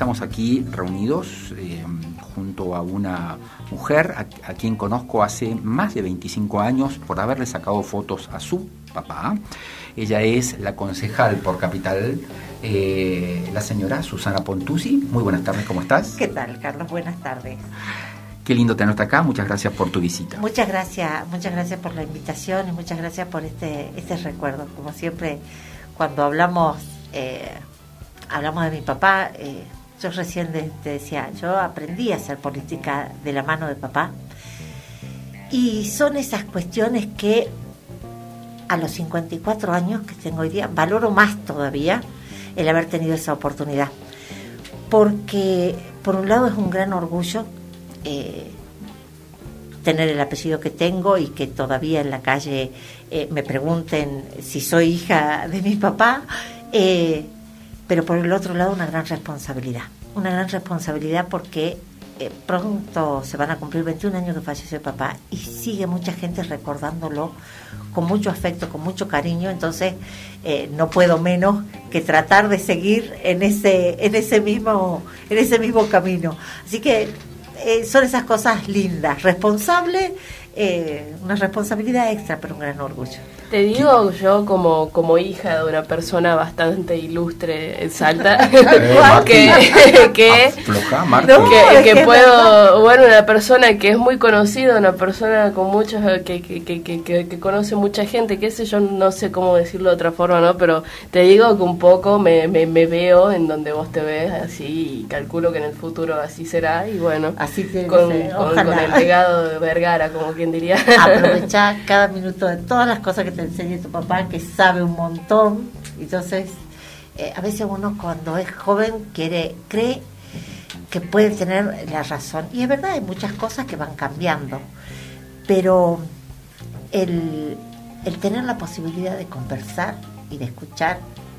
estamos aquí reunidos eh, junto a una mujer a, quien conozco hace más de 25 años por haberle sacado fotos a su papá. Ella es la concejal por Capital, eh, la señora Susana Pontusi. Muy buenas tardes, ¿cómo estás? ¿Qué tal, Carlos? Buenas tardes. Qué lindo tenerte acá, muchas gracias por tu visita. Muchas gracias, muchas gracias por la invitación y muchas gracias por este, este recuerdo. Como siempre, cuando hablamos, eh, hablamos de mi papá, eh, yo recién te decía, yo aprendí a hacer política de la mano de papá. Y son esas cuestiones que a los 54 años que tengo hoy día, valoro más todavía el haber tenido esa oportunidad. Porque por un lado es un gran orgullo eh, tener el apellido que tengo y que todavía en la calle eh, me pregunten si soy hija de mi papá, eh, pero por el otro lado una gran responsabilidad, una gran responsabilidad porque pronto se van a cumplir 21 años que falleció mi papá y sigue mucha gente recordándolo con mucho afecto, con mucho cariño, entonces no puedo menos que tratar de seguir en ese, en ese mismo, en ese mismo camino. Así que eh, son esas cosas lindas, responsable, eh, una responsabilidad extra, pero un gran orgullo. Te digo yo como, como hija de una persona bastante ilustre en Salta, que, que, que, puedo, bueno, una persona que es muy conocida, una persona con muchos, que, que, que, que, conoce mucha gente, que sé yo, no sé cómo decirlo de otra forma, ¿no? Pero te digo que un poco me, me, veo en donde vos te ves, así, y calculo que en el futuro así será, y bueno, así con, con, el legado de Vergara, como quien diría. Aprovechar cada minuto de todas las cosas que te enseñe tu papá que sabe un montón. Entonces, eh, a veces uno cuando es joven quiere, cree que puede tener la razón. Y es verdad, hay muchas cosas que van cambiando. Pero el, el tener la posibilidad de conversar y de escuchar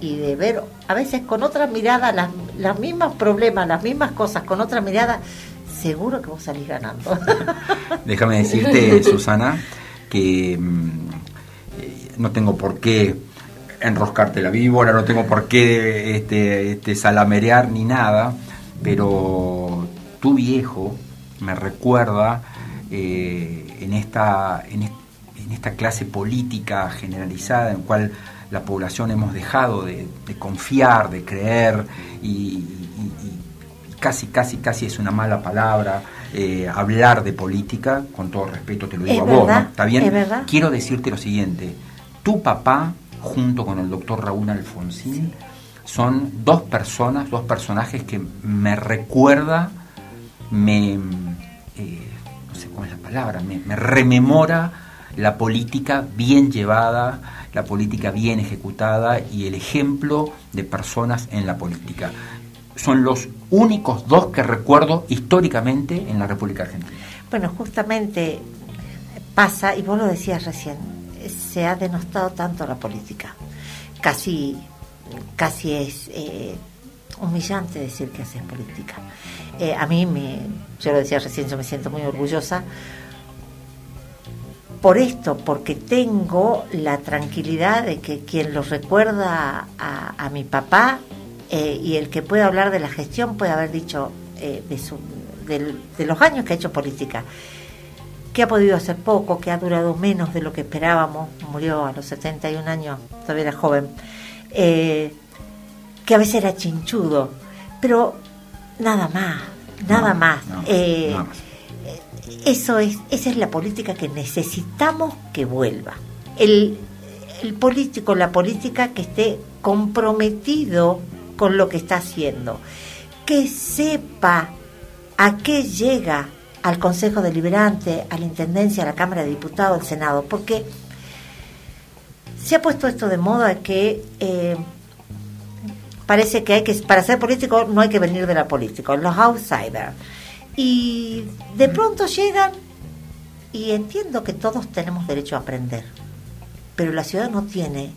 y de ver a veces con otra mirada las, las mismos problemas, las mismas cosas, con otra mirada, seguro que vos salís ganando. Déjame decirte, Susana, que mm, no tengo por qué enroscarte la víbora, no tengo por qué este, este, salamerear ni nada, pero tu viejo me recuerda eh, en, esta, en, esta clase política generalizada en cual la población hemos dejado de, confiar, de creer y, casi, casi, casi es una mala palabra eh, hablar de política, con todo respeto te lo digo a vos, ¿Está bien? Quiero decirte lo siguiente, tu papá, junto con el doctor Raúl Alfonsín, son dos personas, dos personajes que me recuerda, me, eh, no sé cómo es la palabra, me, me rememora la política bien llevada, la política bien ejecutada y el ejemplo de personas en la política. Son los únicos dos que recuerdo históricamente en la República Argentina. Bueno, justamente pasa, y vos lo decías recién, se ha denostado tanto la política. Casi, casi es eh, humillante decir que haces política. Eh, a mí, me, yo lo decía recién, yo me siento muy orgullosa por esto, porque tengo la tranquilidad de que quien lo recuerda a, mi papá eh, y el que puede hablar de la gestión puede haber dicho de, su, de los años que ha hecho política que ha podido hacer poco, que ha durado menos de lo que esperábamos, murió a los 71 años, todavía era joven, eh, que a veces era chinchudo, pero nada más, nada más. Eh, eso es, esa es la política que necesitamos que vuelva. El, el político, la política que esté comprometido con lo que está haciendo, que sepa a qué llega al Consejo Deliberante, a la Intendencia, a la Cámara de Diputados, al Senado, porque se ha puesto esto de moda que eh, parece que hay que, para ser político no hay que venir de la política, los outsiders. Y de pronto llegan y entiendo que todos tenemos derecho a aprender, pero la ciudad no tiene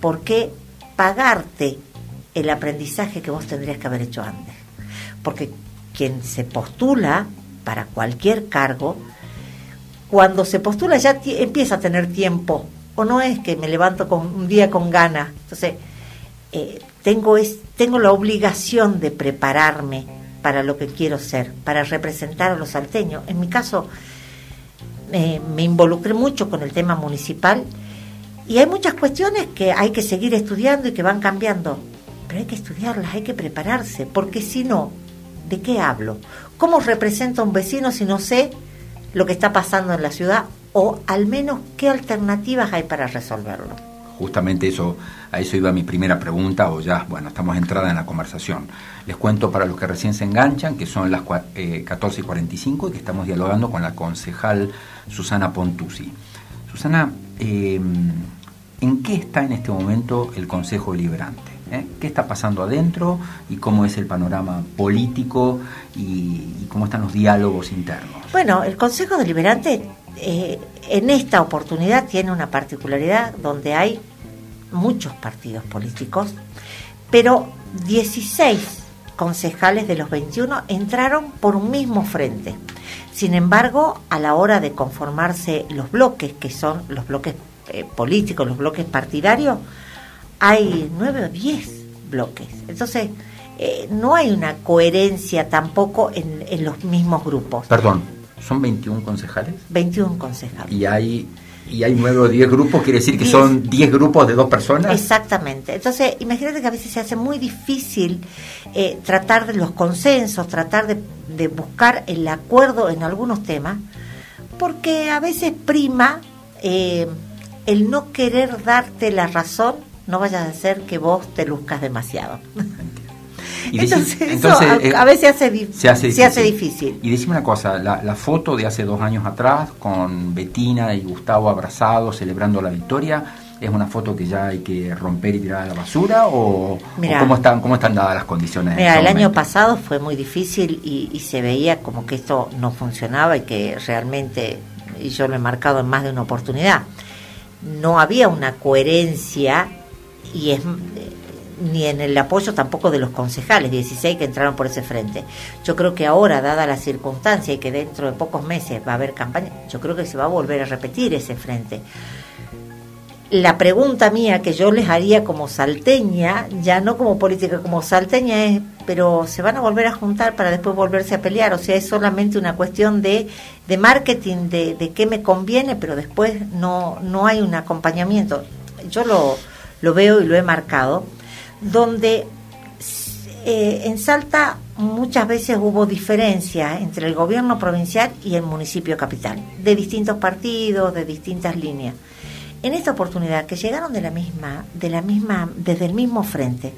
por qué pagarte el aprendizaje que vos tendrías que haber hecho antes. Porque quien se postula para cualquier cargo, cuando se postula ya empieza a tener tiempo, o no es que me levanto con un día con ganas. Entonces, eh, tengo, es, tengo la obligación de prepararme para lo que quiero ser, para representar a los salteños. En mi caso, me involucré mucho con el tema municipal y hay muchas cuestiones que hay que seguir estudiando y que van cambiando, pero hay que estudiarlas, hay que prepararse, porque si no, ¿de qué hablo? ¿Cómo represento a un vecino si no sé lo que está pasando en la ciudad o al menos qué alternativas hay para resolverlo? Justamente eso, a eso iba mi primera pregunta, o ya, bueno, estamos entrada en la conversación. Les cuento para los que recién se enganchan, que son las 14 y 45 y que estamos dialogando con la concejal Susana Pontusi. Susana, eh, ¿en qué está en este momento el Consejo Deliberante? ¿Eh? ¿Qué está pasando adentro y cómo es el panorama político y, cómo están los diálogos internos? Bueno, el Consejo Deliberante eh, en esta oportunidad tiene una particularidad donde hay muchos partidos políticos, pero 16 concejales de los 21 entraron por un mismo frente. Sin embargo, a la hora de conformarse los bloques, que son los bloques eh, políticos, los bloques partidarios, hay nueve o diez bloques. Entonces, eh, no hay una coherencia tampoco en, en, los mismos grupos. Perdón, ¿son 21 concejales? 21 concejales. Y hay y hay nueve o diez grupos, quiere decir que son diez grupos de dos personas. Exactamente. Entonces, imagínate que a veces se hace muy difícil eh, tratar de los consensos, tratar de, de, buscar el acuerdo en algunos temas, porque a veces prima eh, el no querer darte la razón, no vaya a ser que vos te luzcas demasiado. entonces, eso eh, a, veces se, hace difícil. Y decime una cosa, la, foto de hace dos años atrás con Betina y Gustavo abrazados celebrando la victoria, ¿es una foto que ya hay que romper y tirar a la basura o, cómo, están, cómo están dadas las condiciones? Mira, el año pasado fue muy difícil y, y se veía como que esto no funcionaba y que realmente, y yo lo he marcado en más de una oportunidad, no había una coherencia y es ni en el apoyo tampoco de los concejales, 16 que entraron por ese frente. Yo creo que ahora, dada la circunstancia y que dentro de pocos meses va a haber campaña, yo creo que se va a volver a repetir ese frente. La pregunta mía que yo les haría como salteña, ya no como política, como salteña es, pero se van a volver a juntar para después volverse a pelear, o sea, es solamente una cuestión de, de marketing, de, de qué me conviene, pero después no, no hay un acompañamiento. Yo lo, lo veo y lo he marcado donde eh, en Salta muchas veces hubo diferencia entre el gobierno provincial y el municipio capital, de distintos partidos, de distintas líneas. En esta oportunidad, que llegaron de la misma, de la misma, desde el mismo frente,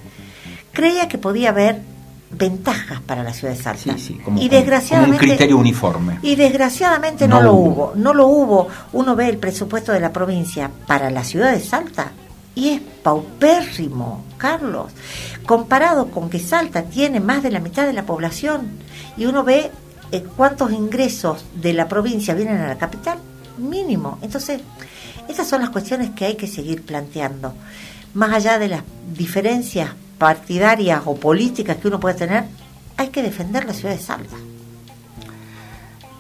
creía que podía haber ventajas para la ciudad de Salta. y desgraciadamente, un criterio uniforme. Y desgraciadamente no, lo hubo. no lo hubo. Uno ve el presupuesto de la provincia para la ciudad de Salta y es paupérrimo, Carlos, comparado con que Salta tiene más de la mitad de la población y uno ve eh, cuántos ingresos de la provincia vienen a la capital, mínimo. Entonces, esas son las cuestiones que hay que seguir planteando. Más allá de las diferencias partidarias o políticas que uno puede tener, hay que defender la ciudad de Salta.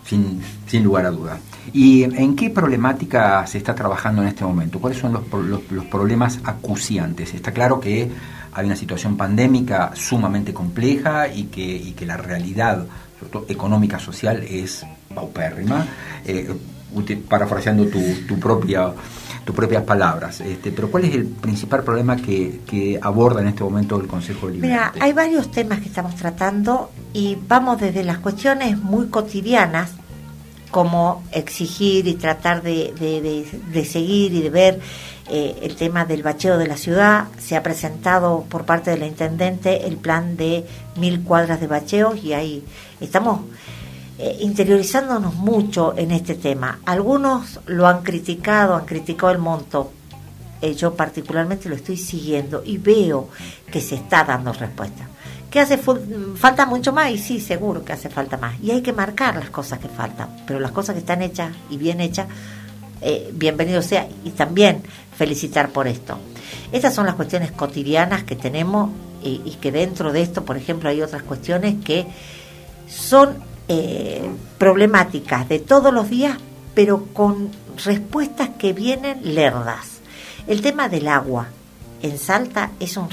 Sin, sin lugar a duda. ¿Y en qué problemática se está trabajando en este momento? ¿Cuáles son los, los, problemas acuciantes? Está claro que hay una situación pandémica sumamente compleja y que, y que la realidad, sobre todo económica, social, es paupérrima. Eh, parafraseando tu, tu propia tus propias palabras. Este, pero ¿cuál es el principal problema que, que aborda en este momento el Consejo de Mira, hay varios temas que estamos tratando y vamos desde las cuestiones muy cotidianas como exigir y tratar de, de, seguir y de ver eh, el tema del bacheo de la ciudad. Se ha presentado por parte de la intendente el plan de mil cuadras de bacheo y ahí estamos eh, interiorizándonos mucho en este tema. Algunos lo han criticado, han criticado el monto. Eh, yo particularmente lo estoy siguiendo y veo que se está dando respuesta que hace falta mucho más y sí, seguro que hace falta más. Y hay que marcar las cosas que faltan, pero las cosas que están hechas y bien hechas, eh, bienvenido sea y también felicitar por esto. Estas son las cuestiones cotidianas que tenemos y, que dentro de esto, por ejemplo, hay otras cuestiones que son eh, problemáticas de todos los días, pero con respuestas que vienen lerdas. El tema del agua en Salta es un,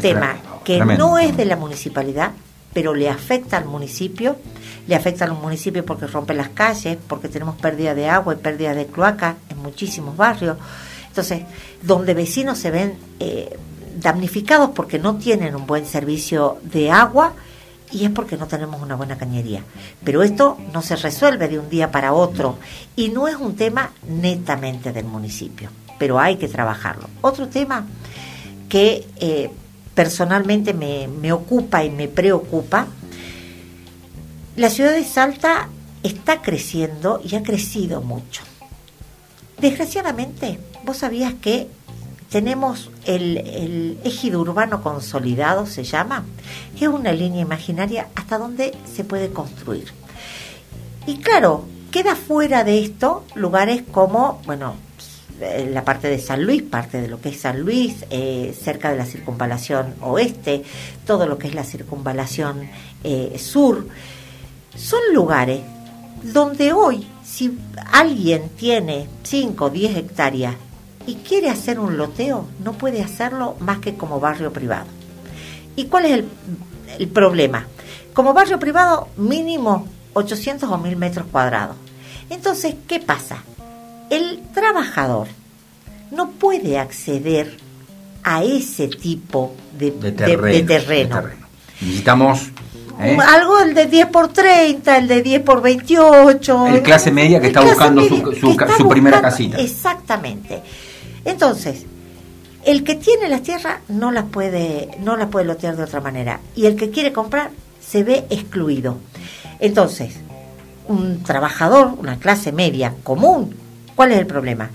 tema que no es de la municipalidad, pero le afecta al municipio, le afecta al municipio porque rompe las calles, porque tenemos pérdida de agua y pérdida de cloaca en muchísimos barrios. Entonces, donde vecinos se ven eh, damnificados porque no tienen un buen servicio de agua y es porque no tenemos una buena cañería. Pero esto no se resuelve de un día para otro y no es un tema netamente del municipio, pero hay que trabajarlo. Otro tema que eh, personalmente me, me ocupa y me preocupa, la ciudad de Salta está creciendo y ha crecido mucho. Desgraciadamente, vos sabías que tenemos el, el, ejido urbano consolidado, se llama, que es una línea imaginaria hasta donde se puede construir. Y claro, queda fuera de esto lugares como, bueno, eh, la parte de San Luis, parte de lo que es San Luis, eh, cerca de la circunvalación oeste, todo lo que es la circunvalación eh, sur, son lugares donde hoy, si alguien tiene 5 o 10 hectáreas y quiere hacer un loteo, no puede hacerlo más que como barrio privado. ¿Y cuál es el, problema? Como barrio privado, mínimo 800 o 1000 metros cuadrados. Entonces, ¿qué pasa? El trabajador no puede acceder a ese tipo de, terreno. Necesitamos ¿Eh? Algo el de 10 por 30, el de 10 por 28. El clase media que está buscando su, primera casita. Exactamente. Entonces, el que tiene las tierras no las puede, no las puede lotear de otra manera. Y el que quiere comprar se ve excluido. Entonces, un trabajador, una clase media común, ¿cuál es el problema?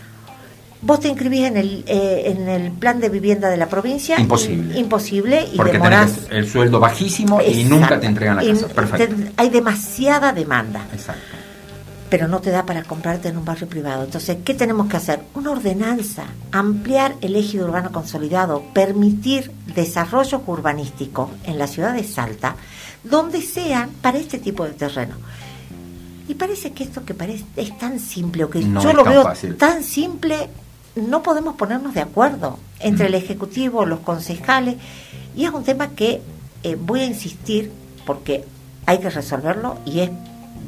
Vos te inscribís en el, eh, en el plan de vivienda de la provincia. Imposible. Imposible y Porque demorás. el sueldo bajísimo y nunca te entregan la casa. Perfecto. hay demasiada demanda. Exacto pero no te da para comprarte en un barrio privado. Entonces, ¿qué tenemos que hacer? Una ordenanza, ampliar el eje urbano consolidado, permitir desarrollo urbanístico en la ciudad de Salta, donde sean para este tipo de terreno. Y parece que esto que parece es tan simple, o que yo lo veo tan simple, no podemos ponernos de acuerdo entre el mm. Ejecutivo, los concejales, y es un tema que eh, voy a insistir porque hay que resolverlo y es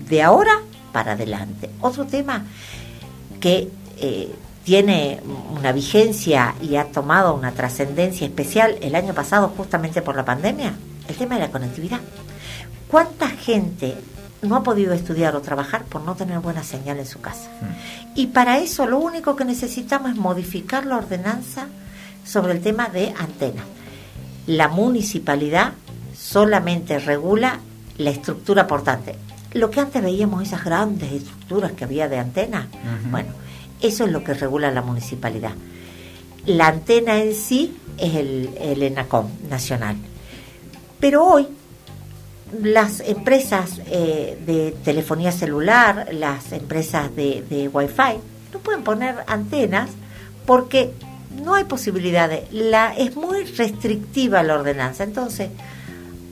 de ahora para adelante. Otro tema que eh, tiene una vigencia y ha tomado una trascendencia especial el año pasado justamente por la pandemia, el tema de la conectividad. ¿Cuánta gente no ha podido estudiar o trabajar por no tener buena señal en su casa? Mm. Y para eso lo único que necesitamos es modificar la ordenanza sobre el tema de antenas. La municipalidad solamente regula la estructura portante lo que antes veíamos, esas grandes estructuras que había de antena, bueno, eso es lo que regula la municipalidad. La antena en sí es el, el ENACOM nacional. Pero hoy las empresas eh, de telefonía celular, las empresas de, de Wi-Fi, no pueden poner antenas porque no hay posibilidades. La, es muy restrictiva la ordenanza. Entonces,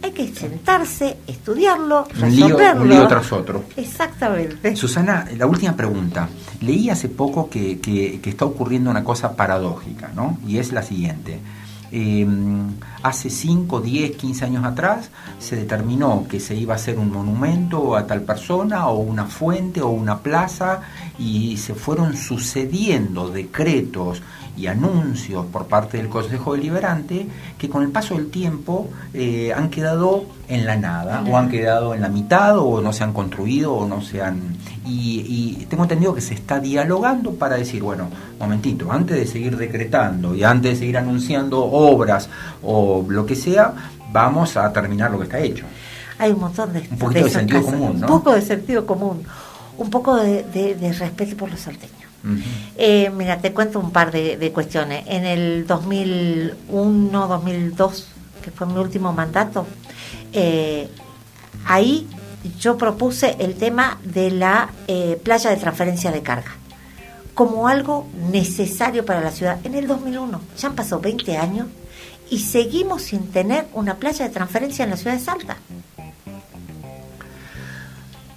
hay que sentarse, estudiarlo, resolverlo. Un lío, tras otro. Exactamente. Susana, la última pregunta. Leí hace poco que, que, está ocurriendo una cosa paradójica, ¿no? Y es la siguiente. Eh, hace 5, 10, 15 años atrás se determinó que se iba a hacer un monumento a tal persona o una fuente o una plaza y se fueron sucediendo decretos y anuncios por parte del Consejo Deliberante que con el paso del tiempo eh, han quedado en la nada o han quedado en la mitad o no se han construido o no se han... Y, tengo entendido que se está dialogando para decir, bueno, momentito, antes de seguir decretando y antes de seguir anunciando obras o lo que sea, vamos a terminar lo que está hecho. Hay un montón de... Un poquito de, sentido común, ¿no? Un poco de sentido común, un poco de, de respeto por los salteños eh, mira, te cuento un par de, cuestiones. En el 2001, 2002, que fue mi último mandato, eh, ahí yo propuse el tema de la eh, playa de transferencia de carga como algo necesario para la ciudad. En el 2001, ya han pasado 20 años y seguimos sin tener una playa de transferencia en la ciudad de Salta.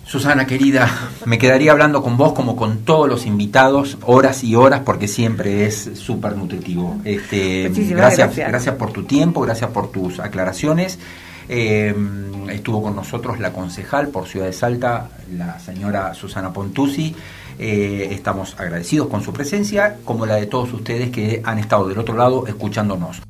Susana querida, me quedaría hablando con vos como con todos los invitados, horas y horas, porque siempre es súper nutritivo. Este, gracias, gracias, por tu tiempo, gracias por tus aclaraciones. Eh, estuvo con nosotros la concejal por Ciudad de Salta, la señora Susana Pontusi. Eh, estamos agradecidos con su presencia, como la de todos ustedes que han estado del otro lado escuchándonos.